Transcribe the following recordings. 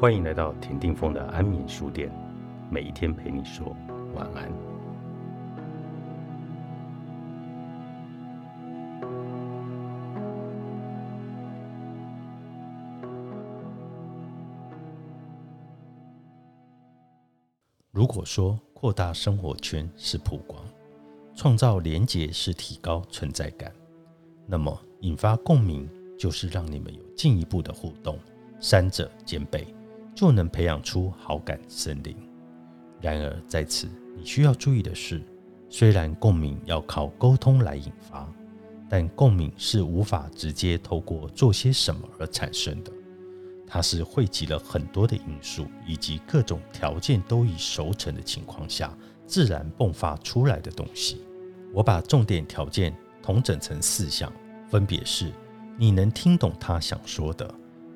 欢迎来到田定峰的安眠书店，每一天陪你说晚安。如果说扩大生活圈是曝光，创造连结是提高存在感，那么引发共鸣就是让你们有进一步的互动，三者兼备。就能培养出好感森林。然而，在此你需要注意的是，虽然共鸣要靠沟通来引发，但共鸣是无法直接透过做些什么而产生的。它是汇集了很多的因素以及各种条件都已熟成的情况下自然迸发出来的东西。我把重点条件统整成四项，分别是：你能听懂他想说的。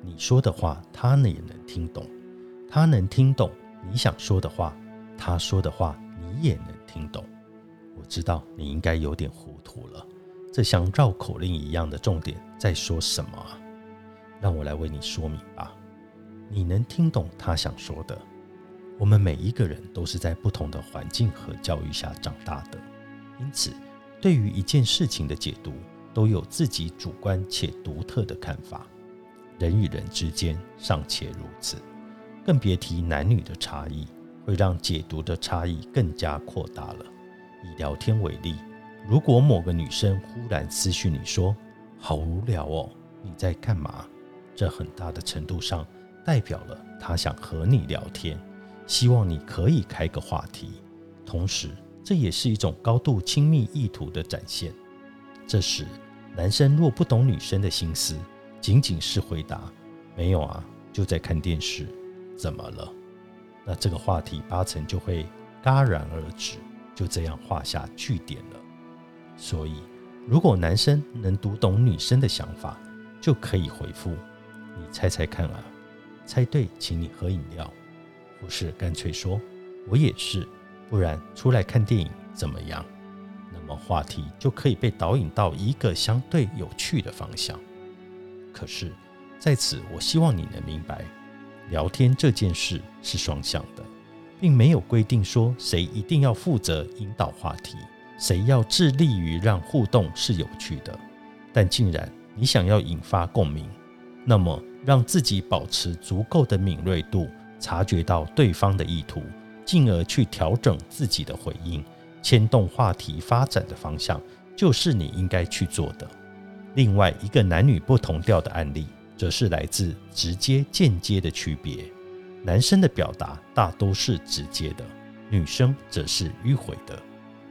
你说的话，他呢也能听懂；他能听懂你想说的话，他说的话你也能听懂。我知道你应该有点糊涂了，这像绕口令一样的重点在说什么啊？让我来为你说明吧。你能听懂他想说的。我们每一个人都是在不同的环境和教育下长大的，因此对于一件事情的解读都有自己主观且独特的看法。人与人之间尚且如此，更别提男女的差异，会让解读的差异更加扩大了。以聊天为例，如果某个女生忽然私讯你说“好无聊哦，你在干嘛”，这很大的程度上代表了她想和你聊天，希望你可以开个话题。同时，这也是一种高度亲密意图的展现。这时，男生若不懂女生的心思，仅仅是回答没有啊，就在看电视，怎么了？那这个话题八成就会戛然而止，就这样画下句点了。所以，如果男生能读懂女生的想法，就可以回复你猜猜看啊，猜对请你喝饮料，不是干脆说我也是，不然出来看电影怎么样？那么话题就可以被导引到一个相对有趣的方向。可是，在此，我希望你能明白，聊天这件事是双向的，并没有规定说谁一定要负责引导话题，谁要致力于让互动是有趣的。但既然你想要引发共鸣，那么让自己保持足够的敏锐度，察觉到对方的意图，进而去调整自己的回应，牵动话题发展的方向，就是你应该去做的。另外一个男女不同调的案例，则是来自直接、间接的区别。男生的表达大都是直接的，女生则是迂回的，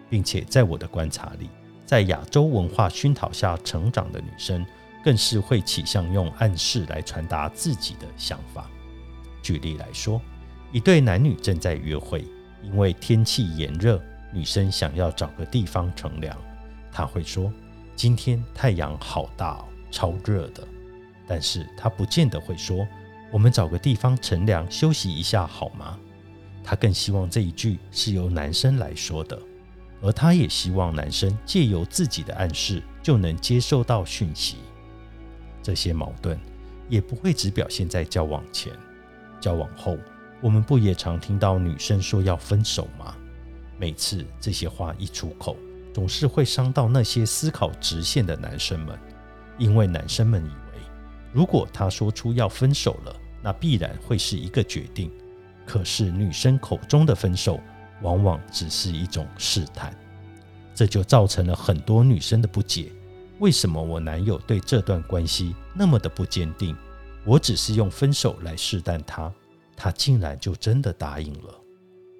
并且在我的观察里，在亚洲文化熏陶下成长的女生，更是会倾向用暗示来传达自己的想法。举例来说，一对男女正在约会，因为天气炎热，女生想要找个地方乘凉，她会说。今天太阳好大哦，超热的。但是他不见得会说：“我们找个地方乘凉休息一下好吗？”他更希望这一句是由男生来说的，而他也希望男生借由自己的暗示就能接受到讯息。这些矛盾也不会只表现在交往前，交往后，我们不也常听到女生说要分手吗？每次这些话一出口。总是会伤到那些思考直线的男生们，因为男生们以为，如果他说出要分手了，那必然会是一个决定。可是女生口中的分手，往往只是一种试探，这就造成了很多女生的不解：为什么我男友对这段关系那么的不坚定？我只是用分手来试探他，他竟然就真的答应了。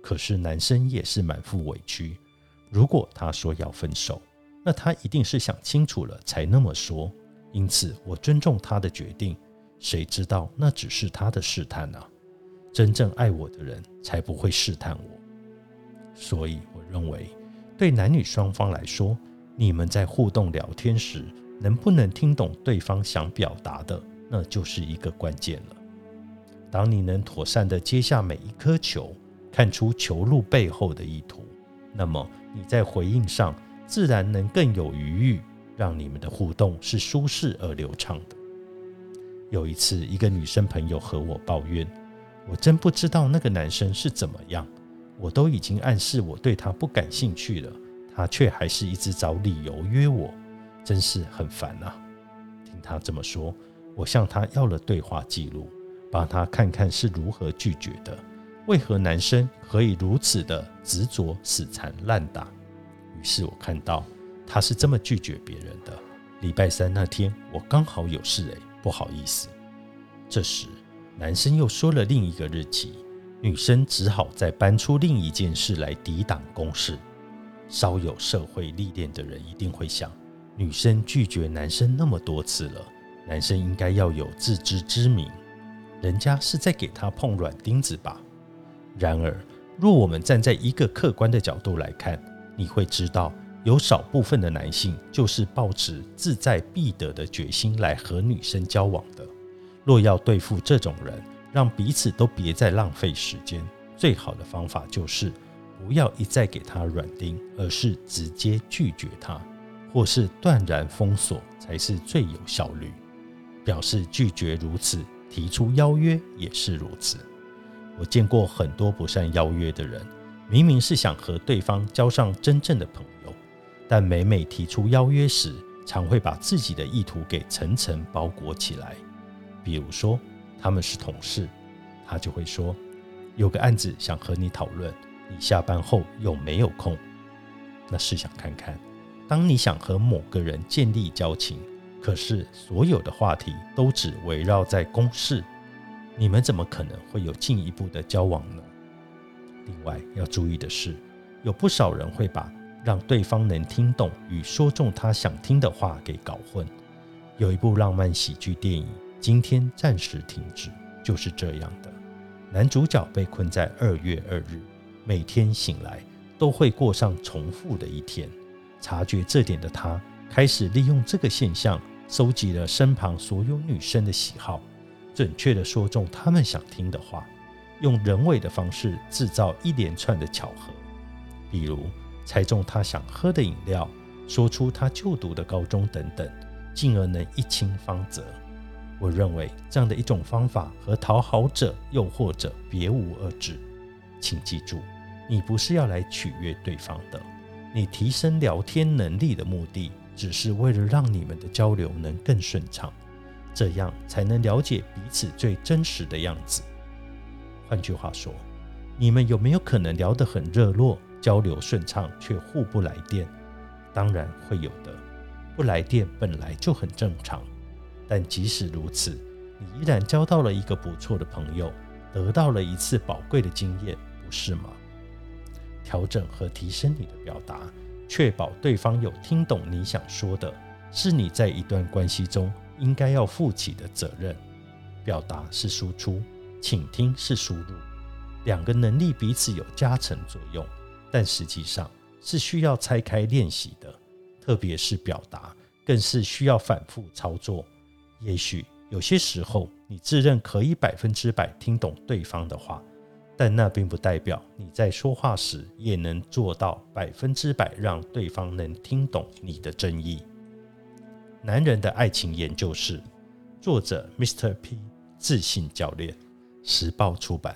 可是男生也是满腹委屈。如果他说要分手，那他一定是想清楚了才那么说。因此，我尊重他的决定。谁知道那只是他的试探呢？真正爱我的人才不会试探我。所以，我认为对男女双方来说，你们在互动聊天时，能不能听懂对方想表达的，那就是一个关键了。当你能妥善的接下每一颗球，看出球路背后的意图，那么。你在回应上自然能更有余裕，让你们的互动是舒适而流畅的。有一次，一个女生朋友和我抱怨，我真不知道那个男生是怎么样。我都已经暗示我对他不感兴趣了，他却还是一直找理由约我，真是很烦啊！听他这么说，我向他要了对话记录，帮他看看是如何拒绝的。为何男生可以如此的执着、死缠烂打？于是我看到他是这么拒绝别人的。礼拜三那天，我刚好有事，诶，不好意思。这时，男生又说了另一个日期。女生只好再搬出另一件事来抵挡攻势。稍有社会历练的人一定会想：女生拒绝男生那么多次了，男生应该要有自知之明，人家是在给他碰软钉子吧？然而，若我们站在一个客观的角度来看，你会知道，有少部分的男性就是抱持志在必得的决心来和女生交往的。若要对付这种人，让彼此都别再浪费时间，最好的方法就是不要一再给他软钉，而是直接拒绝他，或是断然封锁才是最有效率。表示拒绝如此，提出邀约也是如此。我见过很多不善邀约的人，明明是想和对方交上真正的朋友，但每每提出邀约时，常会把自己的意图给层层包裹起来，比如说。他们是同事，他就会说：“有个案子想和你讨论，你下班后有没有空？”那试想看看，当你想和某个人建立交情，可是所有的话题都只围绕在公事，你们怎么可能会有进一步的交往呢？另外要注意的是，有不少人会把让对方能听懂与说中他想听的话给搞混。有一部浪漫喜剧电影。今天暂时停止，就是这样的。男主角被困在二月二日，每天醒来都会过上重复的一天。察觉这点的他，开始利用这个现象，收集了身旁所有女生的喜好，准确的说中他们想听的话，用人为的方式制造一连串的巧合，比如猜中他想喝的饮料，说出他就读的高中等等，进而能一清方泽。我认为这样的一种方法和讨好者、诱惑者别无二致。请记住，你不是要来取悦对方的，你提升聊天能力的目的，只是为了让你们的交流能更顺畅，这样才能了解彼此最真实的样子。换句话说，你们有没有可能聊得很热络，交流顺畅，却互不来电？当然会有的，不来电本来就很正常。但即使如此，你依然交到了一个不错的朋友，得到了一次宝贵的经验，不是吗？调整和提升你的表达，确保对方有听懂你想说的，是你在一段关系中应该要负起的责任。表达是输出，倾听是输入，两个能力彼此有加成作用，但实际上是需要拆开练习的，特别是表达，更是需要反复操作。也许有些时候，你自认可以百分之百听懂对方的话，但那并不代表你在说话时也能做到百分之百让对方能听懂你的真意。男人的爱情研究室，作者 Mr. P，自信教练，时报出版。